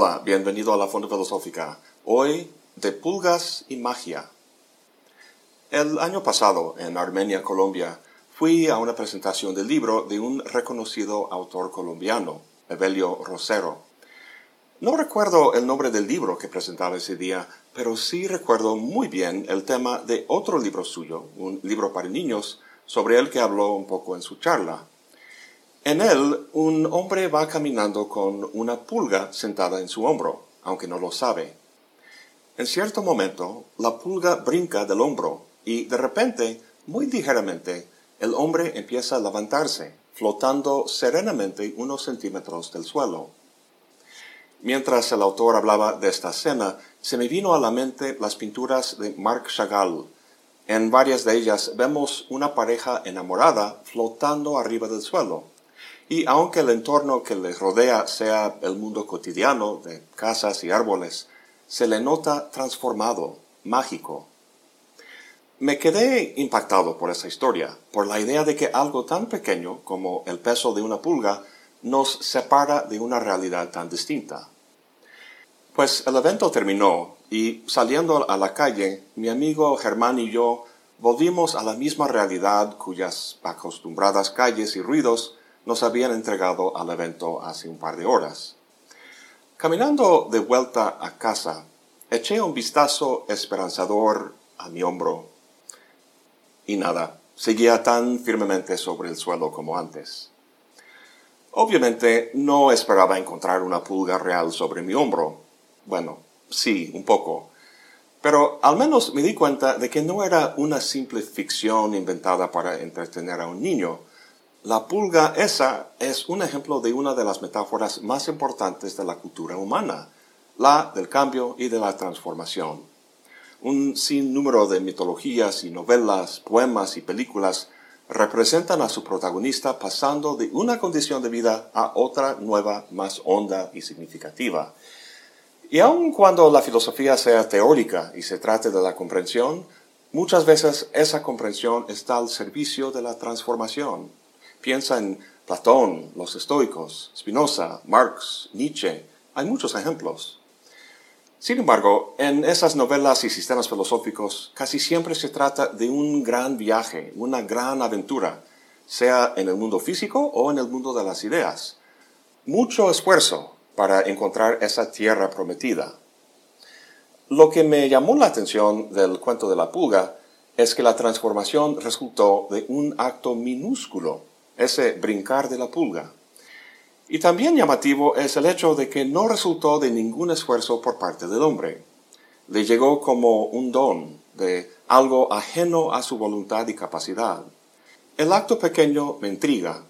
Hola, bienvenido a la Fonda Filosófica. Hoy, de pulgas y magia. El año pasado, en Armenia, Colombia, fui a una presentación del libro de un reconocido autor colombiano, Evelio Rosero. No recuerdo el nombre del libro que presentaba ese día, pero sí recuerdo muy bien el tema de otro libro suyo, un libro para niños, sobre el que habló un poco en su charla. En él, un hombre va caminando con una pulga sentada en su hombro, aunque no lo sabe. En cierto momento, la pulga brinca del hombro y de repente, muy ligeramente, el hombre empieza a levantarse, flotando serenamente unos centímetros del suelo. Mientras el autor hablaba de esta escena, se me vino a la mente las pinturas de Marc Chagall. En varias de ellas vemos una pareja enamorada flotando arriba del suelo. Y aunque el entorno que les rodea sea el mundo cotidiano de casas y árboles, se le nota transformado, mágico. Me quedé impactado por esa historia, por la idea de que algo tan pequeño como el peso de una pulga nos separa de una realidad tan distinta. Pues el evento terminó y saliendo a la calle, mi amigo Germán y yo volvimos a la misma realidad cuyas acostumbradas calles y ruidos nos habían entregado al evento hace un par de horas. Caminando de vuelta a casa, eché un vistazo esperanzador a mi hombro y nada, seguía tan firmemente sobre el suelo como antes. Obviamente no esperaba encontrar una pulga real sobre mi hombro. Bueno, sí, un poco. Pero al menos me di cuenta de que no era una simple ficción inventada para entretener a un niño, la pulga esa es un ejemplo de una de las metáforas más importantes de la cultura humana, la del cambio y de la transformación. Un sinnúmero de mitologías y novelas, poemas y películas representan a su protagonista pasando de una condición de vida a otra nueva, más honda y significativa. Y aun cuando la filosofía sea teórica y se trate de la comprensión, muchas veces esa comprensión está al servicio de la transformación. Piensa en Platón, los estoicos, Spinoza, Marx, Nietzsche. Hay muchos ejemplos. Sin embargo, en esas novelas y sistemas filosóficos casi siempre se trata de un gran viaje, una gran aventura, sea en el mundo físico o en el mundo de las ideas. Mucho esfuerzo para encontrar esa tierra prometida. Lo que me llamó la atención del cuento de la pulga es que la transformación resultó de un acto minúsculo ese brincar de la pulga. Y también llamativo es el hecho de que no resultó de ningún esfuerzo por parte del hombre. Le llegó como un don de algo ajeno a su voluntad y capacidad. El acto pequeño me intriga.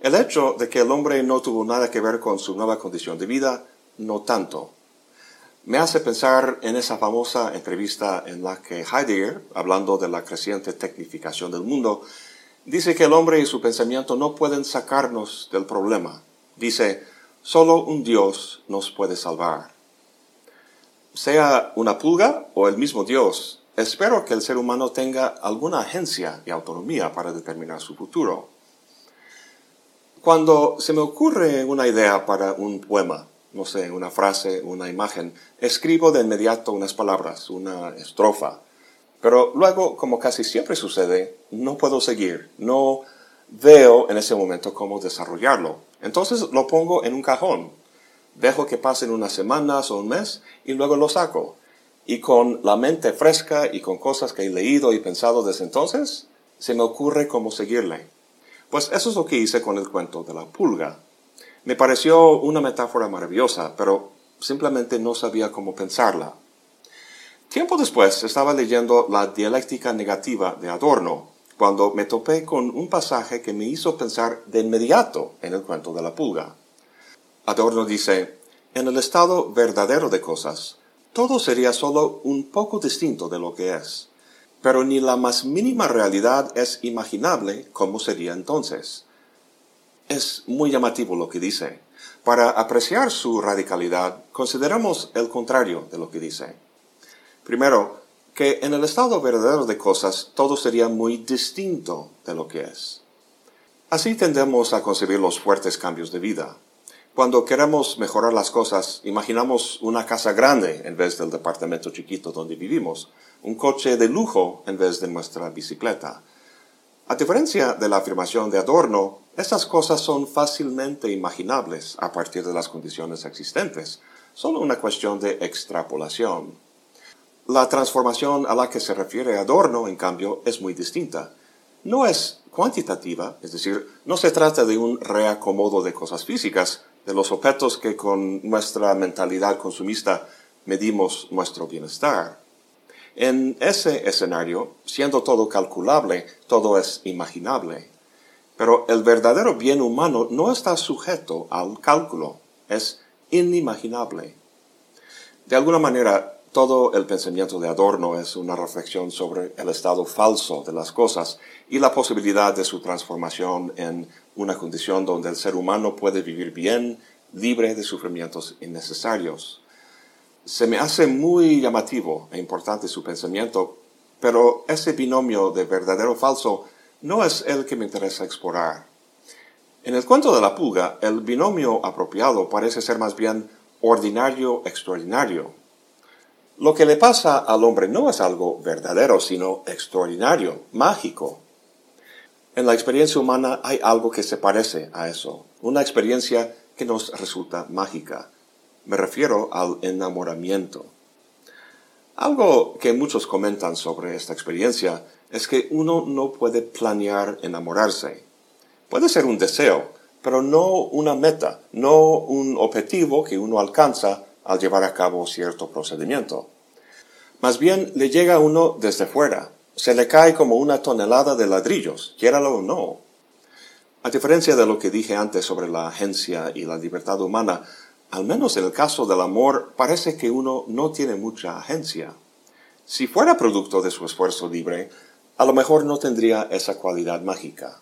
El hecho de que el hombre no tuvo nada que ver con su nueva condición de vida, no tanto. Me hace pensar en esa famosa entrevista en la que Heidegger, hablando de la creciente tecnificación del mundo, Dice que el hombre y su pensamiento no pueden sacarnos del problema. Dice, solo un Dios nos puede salvar. Sea una pulga o el mismo Dios, espero que el ser humano tenga alguna agencia y autonomía para determinar su futuro. Cuando se me ocurre una idea para un poema, no sé, una frase, una imagen, escribo de inmediato unas palabras, una estrofa, pero luego, como casi siempre sucede, no puedo seguir, no veo en ese momento cómo desarrollarlo. Entonces lo pongo en un cajón, dejo que pasen unas semanas o un mes y luego lo saco. Y con la mente fresca y con cosas que he leído y pensado desde entonces, se me ocurre cómo seguirle. Pues eso es lo que hice con el cuento de la pulga. Me pareció una metáfora maravillosa, pero simplemente no sabía cómo pensarla. Tiempo después estaba leyendo la dialéctica negativa de Adorno, cuando me topé con un pasaje que me hizo pensar de inmediato en el cuento de la pulga. Adorno dice, en el estado verdadero de cosas, todo sería solo un poco distinto de lo que es, pero ni la más mínima realidad es imaginable cómo sería entonces. Es muy llamativo lo que dice. Para apreciar su radicalidad, consideramos el contrario de lo que dice. Primero, que en el estado verdadero de cosas todo sería muy distinto de lo que es. Así tendemos a concebir los fuertes cambios de vida. Cuando queremos mejorar las cosas, imaginamos una casa grande en vez del departamento chiquito donde vivimos, un coche de lujo en vez de nuestra bicicleta. A diferencia de la afirmación de Adorno, estas cosas son fácilmente imaginables a partir de las condiciones existentes, solo una cuestión de extrapolación. La transformación a la que se refiere Adorno, en cambio, es muy distinta. No es cuantitativa, es decir, no se trata de un reacomodo de cosas físicas, de los objetos que con nuestra mentalidad consumista medimos nuestro bienestar. En ese escenario, siendo todo calculable, todo es imaginable. Pero el verdadero bien humano no está sujeto al cálculo, es inimaginable. De alguna manera, todo el pensamiento de Adorno es una reflexión sobre el estado falso de las cosas y la posibilidad de su transformación en una condición donde el ser humano puede vivir bien, libre de sufrimientos innecesarios. Se me hace muy llamativo e importante su pensamiento, pero ese binomio de verdadero falso no es el que me interesa explorar. En el cuento de la pulga, el binomio apropiado parece ser más bien ordinario-extraordinario. Lo que le pasa al hombre no es algo verdadero, sino extraordinario, mágico. En la experiencia humana hay algo que se parece a eso, una experiencia que nos resulta mágica. Me refiero al enamoramiento. Algo que muchos comentan sobre esta experiencia es que uno no puede planear enamorarse. Puede ser un deseo, pero no una meta, no un objetivo que uno alcanza al llevar a cabo cierto procedimiento. Más bien le llega a uno desde fuera, se le cae como una tonelada de ladrillos, quiéralo o no. A diferencia de lo que dije antes sobre la agencia y la libertad humana, al menos en el caso del amor parece que uno no tiene mucha agencia. Si fuera producto de su esfuerzo libre, a lo mejor no tendría esa cualidad mágica.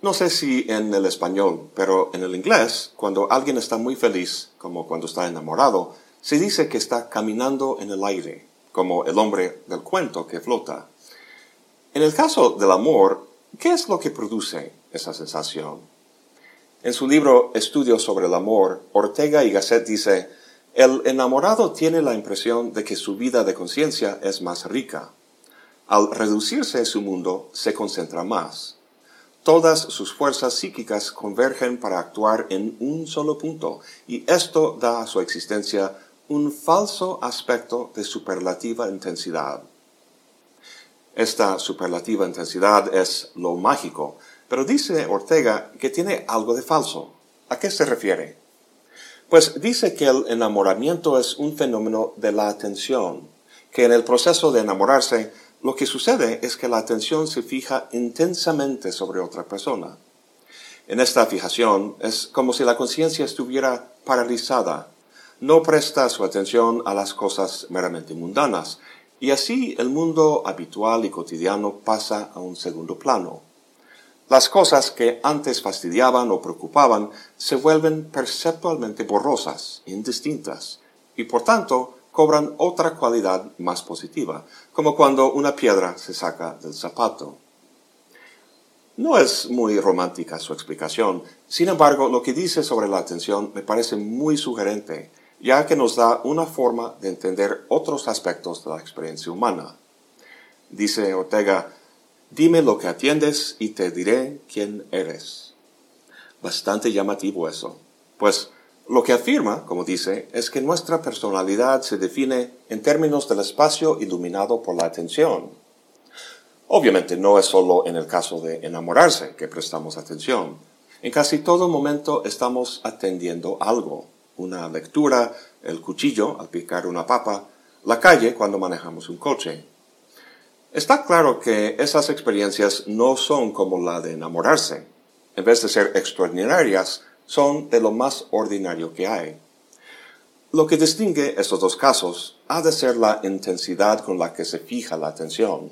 No sé si en el español, pero en el inglés, cuando alguien está muy feliz, como cuando está enamorado, se dice que está caminando en el aire, como el hombre del cuento que flota. En el caso del amor, ¿qué es lo que produce esa sensación? En su libro Estudios sobre el amor, Ortega y Gasset dice, el enamorado tiene la impresión de que su vida de conciencia es más rica. Al reducirse su mundo, se concentra más. Todas sus fuerzas psíquicas convergen para actuar en un solo punto, y esto da a su existencia un falso aspecto de superlativa intensidad. Esta superlativa intensidad es lo mágico, pero dice Ortega que tiene algo de falso. ¿A qué se refiere? Pues dice que el enamoramiento es un fenómeno de la atención, que en el proceso de enamorarse lo que sucede es que la atención se fija intensamente sobre otra persona. En esta fijación es como si la conciencia estuviera paralizada, no presta su atención a las cosas meramente mundanas, y así el mundo habitual y cotidiano pasa a un segundo plano. Las cosas que antes fastidiaban o preocupaban se vuelven perceptualmente borrosas, indistintas, y por tanto cobran otra cualidad más positiva, como cuando una piedra se saca del zapato. No es muy romántica su explicación, sin embargo, lo que dice sobre la atención me parece muy sugerente, ya que nos da una forma de entender otros aspectos de la experiencia humana. Dice Ortega, dime lo que atiendes y te diré quién eres. Bastante llamativo eso, pues lo que afirma, como dice, es que nuestra personalidad se define en términos del espacio iluminado por la atención. Obviamente no es solo en el caso de enamorarse que prestamos atención. En casi todo momento estamos atendiendo algo. Una lectura, el cuchillo al picar una papa, la calle cuando manejamos un coche. Está claro que esas experiencias no son como la de enamorarse. En vez de ser extraordinarias, son de lo más ordinario que hay. Lo que distingue estos dos casos ha de ser la intensidad con la que se fija la atención.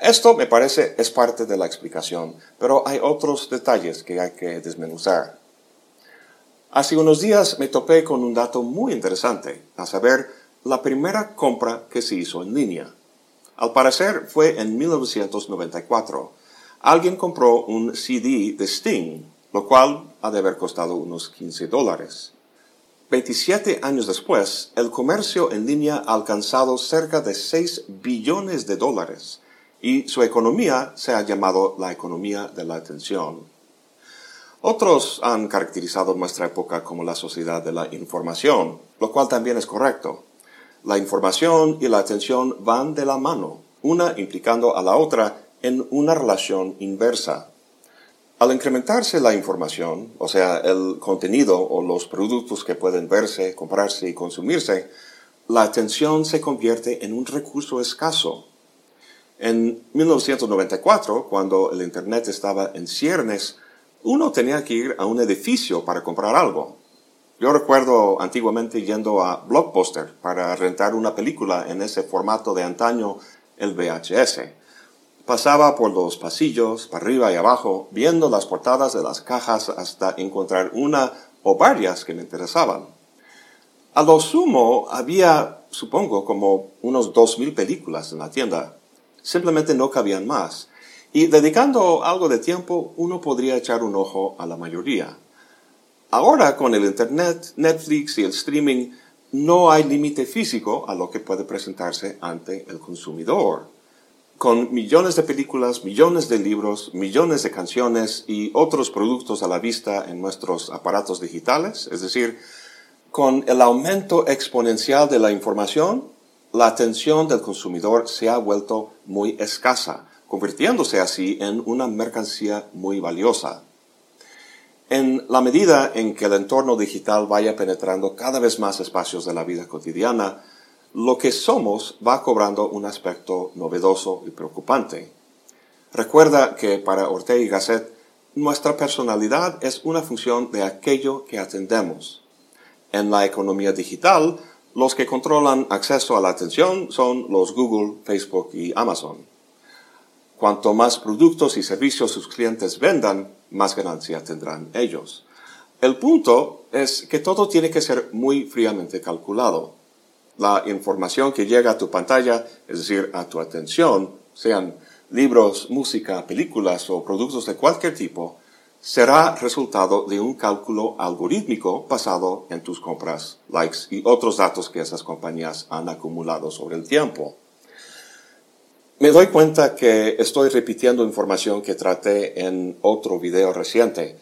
Esto, me parece, es parte de la explicación, pero hay otros detalles que hay que desmenuzar. Hace unos días me topé con un dato muy interesante, a saber, la primera compra que se hizo en línea. Al parecer fue en 1994. Alguien compró un CD de Sting lo cual ha de haber costado unos 15 dólares. 27 años después, el comercio en línea ha alcanzado cerca de 6 billones de dólares y su economía se ha llamado la economía de la atención. Otros han caracterizado nuestra época como la sociedad de la información, lo cual también es correcto. La información y la atención van de la mano, una implicando a la otra en una relación inversa. Al incrementarse la información, o sea, el contenido o los productos que pueden verse, comprarse y consumirse, la atención se convierte en un recurso escaso. En 1994, cuando el Internet estaba en ciernes, uno tenía que ir a un edificio para comprar algo. Yo recuerdo antiguamente yendo a Blockbuster para rentar una película en ese formato de antaño, el VHS. Pasaba por los pasillos, para arriba y abajo, viendo las portadas de las cajas hasta encontrar una o varias que me interesaban. A lo sumo había, supongo, como unos dos mil películas en la tienda. Simplemente no cabían más. Y dedicando algo de tiempo, uno podría echar un ojo a la mayoría. Ahora, con el Internet, Netflix y el streaming, no hay límite físico a lo que puede presentarse ante el consumidor con millones de películas, millones de libros, millones de canciones y otros productos a la vista en nuestros aparatos digitales, es decir, con el aumento exponencial de la información, la atención del consumidor se ha vuelto muy escasa, convirtiéndose así en una mercancía muy valiosa. En la medida en que el entorno digital vaya penetrando cada vez más espacios de la vida cotidiana, lo que somos va cobrando un aspecto novedoso y preocupante. Recuerda que para Ortega y Gasset, nuestra personalidad es una función de aquello que atendemos. En la economía digital, los que controlan acceso a la atención son los Google, Facebook y Amazon. Cuanto más productos y servicios sus clientes vendan, más ganancia tendrán ellos. El punto es que todo tiene que ser muy fríamente calculado la información que llega a tu pantalla, es decir, a tu atención, sean libros, música, películas o productos de cualquier tipo, será resultado de un cálculo algorítmico basado en tus compras, likes y otros datos que esas compañías han acumulado sobre el tiempo. Me doy cuenta que estoy repitiendo información que traté en otro video reciente,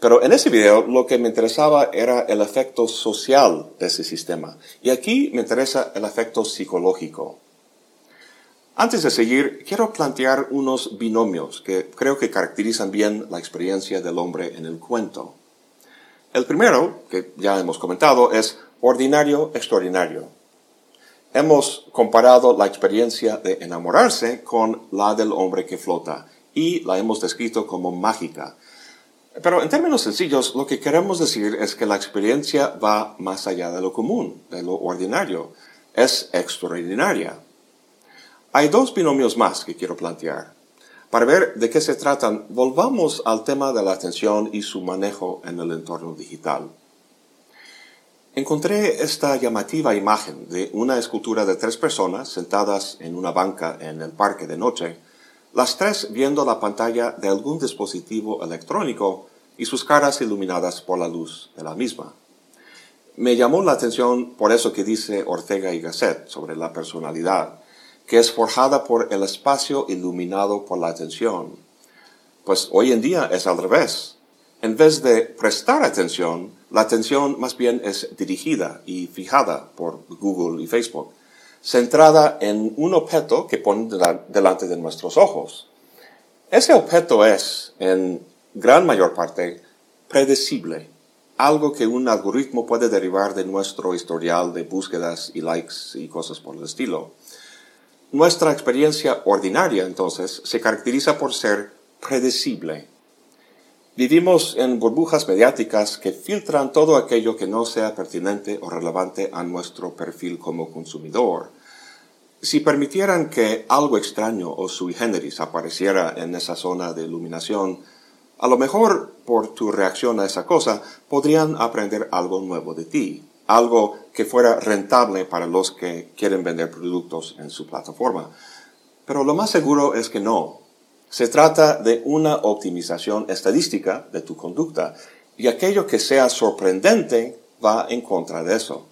pero en ese video lo que me interesaba era el efecto social de ese sistema. Y aquí me interesa el efecto psicológico. Antes de seguir, quiero plantear unos binomios que creo que caracterizan bien la experiencia del hombre en el cuento. El primero, que ya hemos comentado, es ordinario extraordinario. Hemos comparado la experiencia de enamorarse con la del hombre que flota y la hemos descrito como mágica pero en términos sencillos, lo que queremos decir es que la experiencia va más allá de lo común, de lo ordinario. Es extraordinaria. Hay dos binomios más que quiero plantear. Para ver de qué se tratan, volvamos al tema de la atención y su manejo en el entorno digital. Encontré esta llamativa imagen de una escultura de tres personas sentadas en una banca en el parque de noche, las tres viendo la pantalla de algún dispositivo electrónico y sus caras iluminadas por la luz de la misma. Me llamó la atención por eso que dice Ortega y Gasset sobre la personalidad, que es forjada por el espacio iluminado por la atención. Pues hoy en día es al revés. En vez de prestar atención, la atención más bien es dirigida y fijada por Google y Facebook centrada en un objeto que pone delante de nuestros ojos. Ese objeto es, en gran mayor parte, predecible, algo que un algoritmo puede derivar de nuestro historial de búsquedas y likes y cosas por el estilo. Nuestra experiencia ordinaria, entonces, se caracteriza por ser predecible. Vivimos en burbujas mediáticas que filtran todo aquello que no sea pertinente o relevante a nuestro perfil como consumidor. Si permitieran que algo extraño o sui generis apareciera en esa zona de iluminación, a lo mejor por tu reacción a esa cosa podrían aprender algo nuevo de ti, algo que fuera rentable para los que quieren vender productos en su plataforma. Pero lo más seguro es que no, Se trata de una optimización estadística de tu conducta y aquello que sea sorprendente va en contra de eso.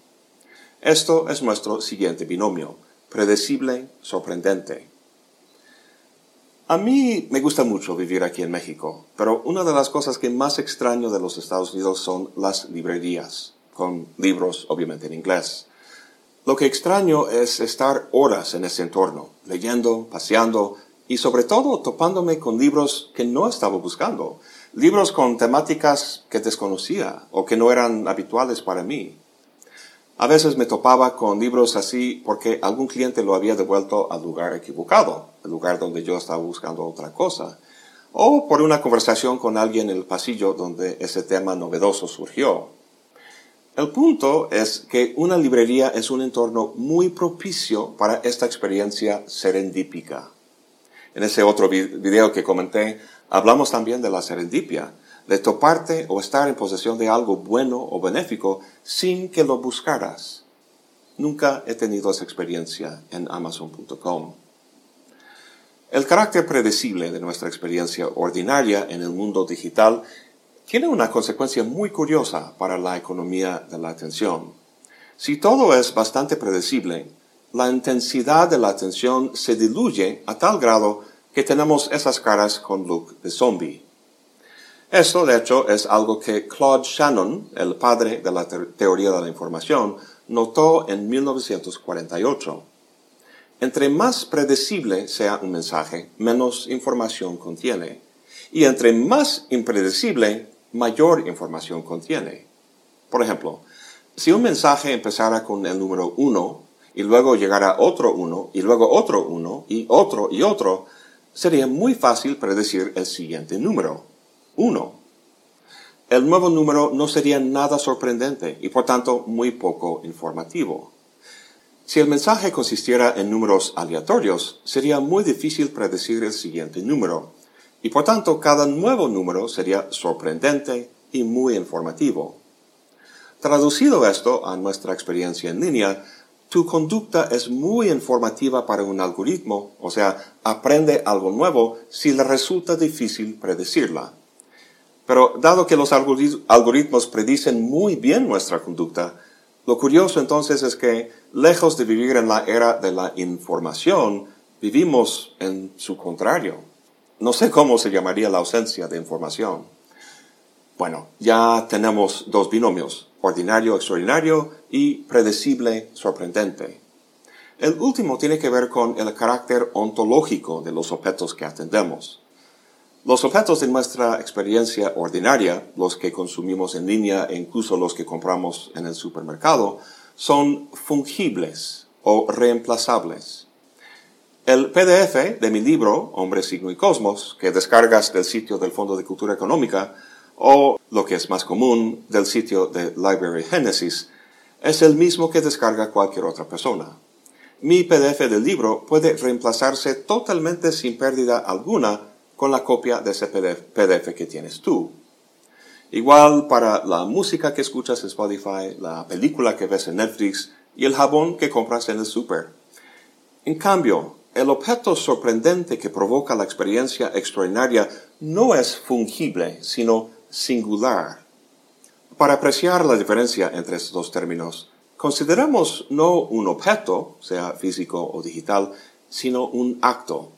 Esto es nuestro siguiente binomio, predecible, sorprendente. A mí me gusta mucho vivir aquí en México, pero una de las cosas que más extraño de los Estados Unidos son las librerías, con libros obviamente en inglés. Lo que extraño es estar horas en ese entorno, leyendo, paseando y sobre todo topándome con libros que no estaba buscando, libros con temáticas que desconocía o que no eran habituales para mí. A veces me topaba con libros así porque algún cliente lo había devuelto al lugar equivocado, el lugar donde yo estaba buscando otra cosa, o por una conversación con alguien en el pasillo donde ese tema novedoso surgió. El punto es que una librería es un entorno muy propicio para esta experiencia serendípica. En ese otro video que comenté, hablamos también de la serendipia, de toparte o estar en posesión de algo bueno o benéfico sin que lo buscaras. Nunca he tenido esa experiencia en amazon.com. El carácter predecible de nuestra experiencia ordinaria en el mundo digital tiene una consecuencia muy curiosa para la economía de la atención. Si todo es bastante predecible, la intensidad de la atención se diluye a tal grado que tenemos esas caras con look de zombie. Esto, de hecho, es algo que Claude Shannon, el padre de la teoría de la información, notó en 1948. Entre más predecible sea un mensaje, menos información contiene. Y entre más impredecible, mayor información contiene. Por ejemplo, si un mensaje empezara con el número 1 y luego llegara otro 1 y luego otro 1 y otro y otro, sería muy fácil predecir el siguiente número. 1. El nuevo número no sería nada sorprendente y por tanto muy poco informativo. Si el mensaje consistiera en números aleatorios, sería muy difícil predecir el siguiente número, y por tanto cada nuevo número sería sorprendente y muy informativo. Traducido esto a nuestra experiencia en línea, tu conducta es muy informativa para un algoritmo, o sea, aprende algo nuevo si le resulta difícil predecirla. Pero dado que los algoritmos predicen muy bien nuestra conducta, lo curioso entonces es que, lejos de vivir en la era de la información, vivimos en su contrario. No sé cómo se llamaría la ausencia de información. Bueno, ya tenemos dos binomios, ordinario, extraordinario y predecible, sorprendente. El último tiene que ver con el carácter ontológico de los objetos que atendemos. Los objetos de nuestra experiencia ordinaria, los que consumimos en línea e incluso los que compramos en el supermercado, son fungibles o reemplazables. El PDF de mi libro, Hombre, Signo y Cosmos, que descargas del sitio del Fondo de Cultura Económica, o, lo que es más común, del sitio de Library Genesis, es el mismo que descarga cualquier otra persona. Mi PDF del libro puede reemplazarse totalmente sin pérdida alguna con la copia de ese PDF que tienes tú. Igual para la música que escuchas en Spotify, la película que ves en Netflix y el jabón que compras en el super. En cambio, el objeto sorprendente que provoca la experiencia extraordinaria no es fungible, sino singular. Para apreciar la diferencia entre estos dos términos, consideramos no un objeto, sea físico o digital, sino un acto,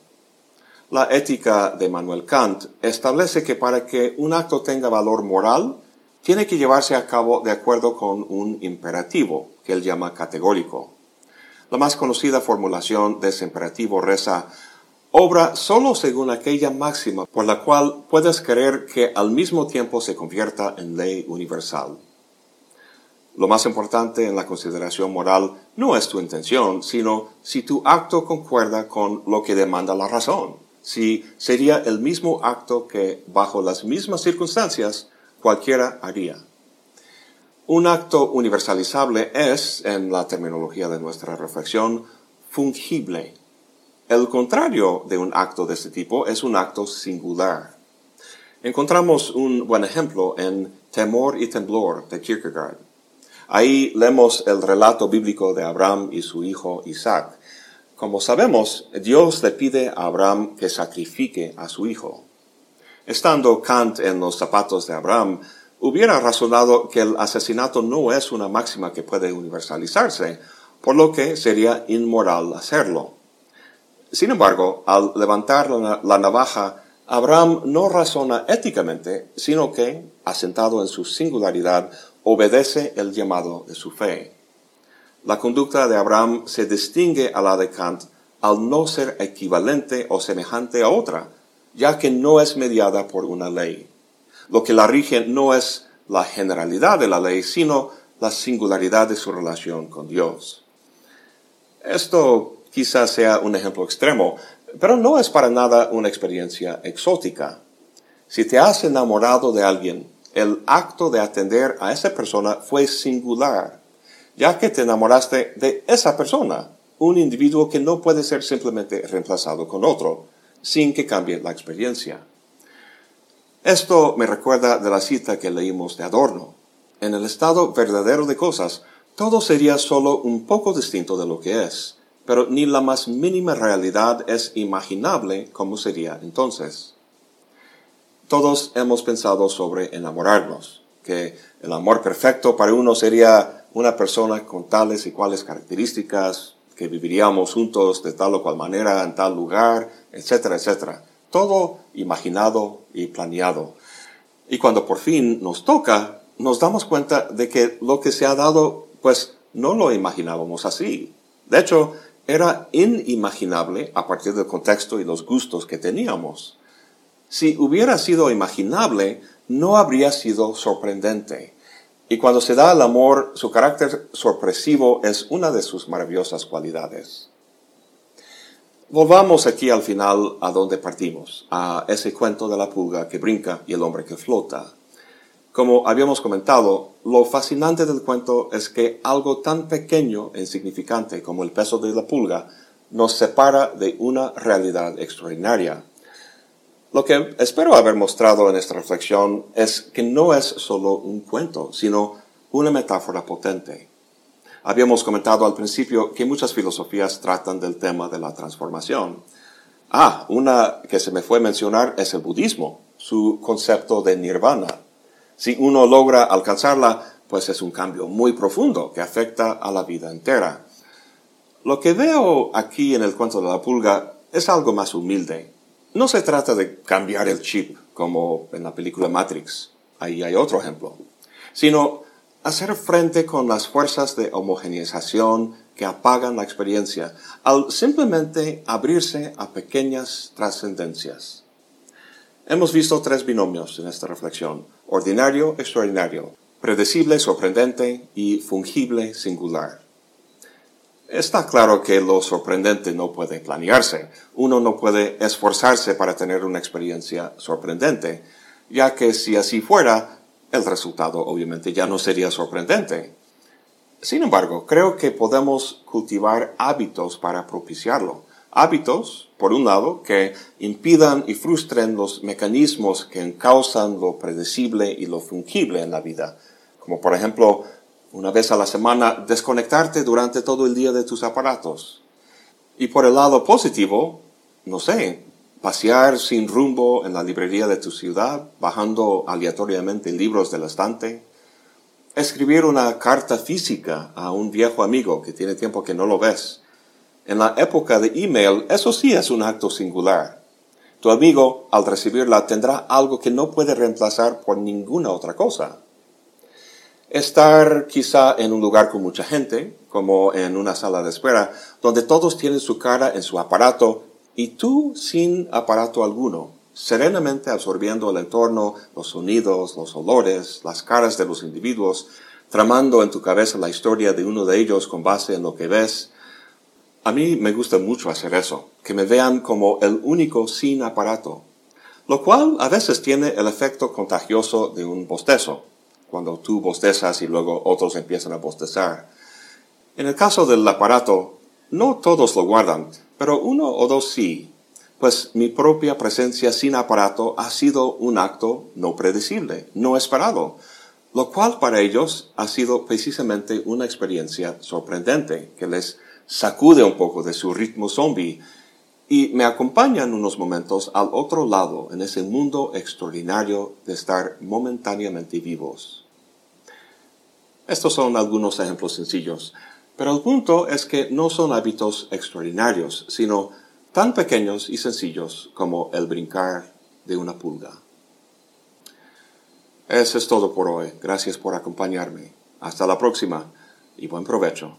la ética de Manuel Kant establece que para que un acto tenga valor moral, tiene que llevarse a cabo de acuerdo con un imperativo, que él llama categórico. La más conocida formulación de ese imperativo reza, obra solo según aquella máxima por la cual puedes creer que al mismo tiempo se convierta en ley universal. Lo más importante en la consideración moral no es tu intención, sino si tu acto concuerda con lo que demanda la razón si sería el mismo acto que, bajo las mismas circunstancias, cualquiera haría. Un acto universalizable es, en la terminología de nuestra reflexión, fungible. El contrario de un acto de este tipo es un acto singular. Encontramos un buen ejemplo en Temor y Temblor de Kierkegaard. Ahí leemos el relato bíblico de Abraham y su hijo Isaac, Como sabemos, Dios le pide a Abraham que sacrifique a su hijo. Estando Kant en los zapatos de Abraham, hubiera razonado que el asesinato no es una máxima que puede universalizarse, por lo que sería inmoral hacerlo. Sin embargo, al levantar la navaja, Abraham no razona éticamente, sino que, asentado en su singularidad, obedece el llamado de su fe. La conducta de Abraham se distingue a la de Kant al no ser equivalente o semejante a otra, ya que no es mediada por una ley. Lo que la rige no es la generalidad de la ley, sino la singularidad de su relación con Dios. Esto quizás sea un ejemplo extremo, pero no es para nada una experiencia exótica. Si te has enamorado de alguien, el acto de atender a esa persona fue singular, ya que te enamoraste de esa persona, un individuo que no puede ser simplemente reemplazado con otro, sin que cambie la experiencia. Esto me recuerda de la cita que leímos de Adorno. En el estado verdadero de cosas, todo sería solo un poco distinto de lo que es, pero ni la más mínima realidad es imaginable como sería entonces. Todos hemos pensado sobre enamorarnos, que el amor perfecto para uno sería una persona con tales y cuales características, que viviríamos juntos de tal o cual manera en tal lugar, etcétera, etcétera. Todo imaginado y planeado. Y cuando por fin nos toca, nos damos cuenta de que lo que se ha dado, pues no lo imaginábamos así. De hecho, era inimaginable a partir del contexto y los gustos que teníamos. Si hubiera sido imaginable, no habría sido sorprendente. Y cuando se da el amor, su carácter sorpresivo es una de sus maravillosas cualidades. Volvamos aquí al final a donde partimos, a ese cuento de la pulga que brinca y el hombre que flota. Como habíamos comentado, lo fascinante del cuento es que algo tan pequeño e insignificante como el peso de la pulga nos separa de una realidad extraordinaria. Lo que espero haber mostrado en esta reflexión es que no es solo un cuento, sino una metáfora potente. Habíamos comentado al principio que muchas filosofías tratan del tema de la transformación. Ah, una que se me fue mencionar es el budismo, su concepto de nirvana. Si uno logra alcanzarla, pues es un cambio muy profundo que afecta a la vida entera. Lo que veo aquí en el cuento de la pulga es algo más humilde. No se trata de cambiar el chip como en la película Matrix, ahí hay otro ejemplo, sino hacer frente con las fuerzas de homogeneización que apagan la experiencia al simplemente abrirse a pequeñas trascendencias. Hemos visto tres binomios en esta reflexión, ordinario, extraordinario, predecible, sorprendente y fungible, singular. Está claro que lo sorprendente no puede planearse. Uno no puede esforzarse para tener una experiencia sorprendente, ya que si así fuera, el resultado obviamente ya no sería sorprendente. Sin embargo, creo que podemos cultivar hábitos para propiciarlo. Hábitos, por un lado, que impidan y frustren los mecanismos que encausan lo predecible y lo fungible en la vida, como por ejemplo, una vez a la semana, desconectarte durante todo el día de tus aparatos. Y por el lado positivo, no sé, pasear sin rumbo en la librería de tu ciudad, bajando aleatoriamente libros del estante, escribir una carta física a un viejo amigo que tiene tiempo que no lo ves. En la época de email, eso sí es un acto singular. Tu amigo, al recibirla, tendrá algo que no puede reemplazar por ninguna otra cosa. Estar quizá en un lugar con mucha gente, como en una sala de espera, donde todos tienen su cara en su aparato y tú sin aparato alguno, serenamente absorbiendo el entorno, los sonidos, los olores, las caras de los individuos, tramando en tu cabeza la historia de uno de ellos con base en lo que ves. A mí me gusta mucho hacer eso, que me vean como el único sin aparato, lo cual a veces tiene el efecto contagioso de un bostezo, cuando tú bostezas y luego otros empiezan a bostezar. En el caso del aparato, no todos lo guardan, pero uno o dos sí, pues mi propia presencia sin aparato ha sido un acto no predecible, no esperado, lo cual para ellos ha sido precisamente una experiencia sorprendente que les sacude un poco de su ritmo zombie y me acompañan unos momentos al otro lado en ese mundo extraordinario de estar momentáneamente vivos. Estos son algunos ejemplos sencillos, pero el punto es que no son hábitos extraordinarios, sino tan pequeños y sencillos como el brincar de una pulga. Eso es todo por hoy. Gracias por acompañarme. Hasta la próxima y buen provecho.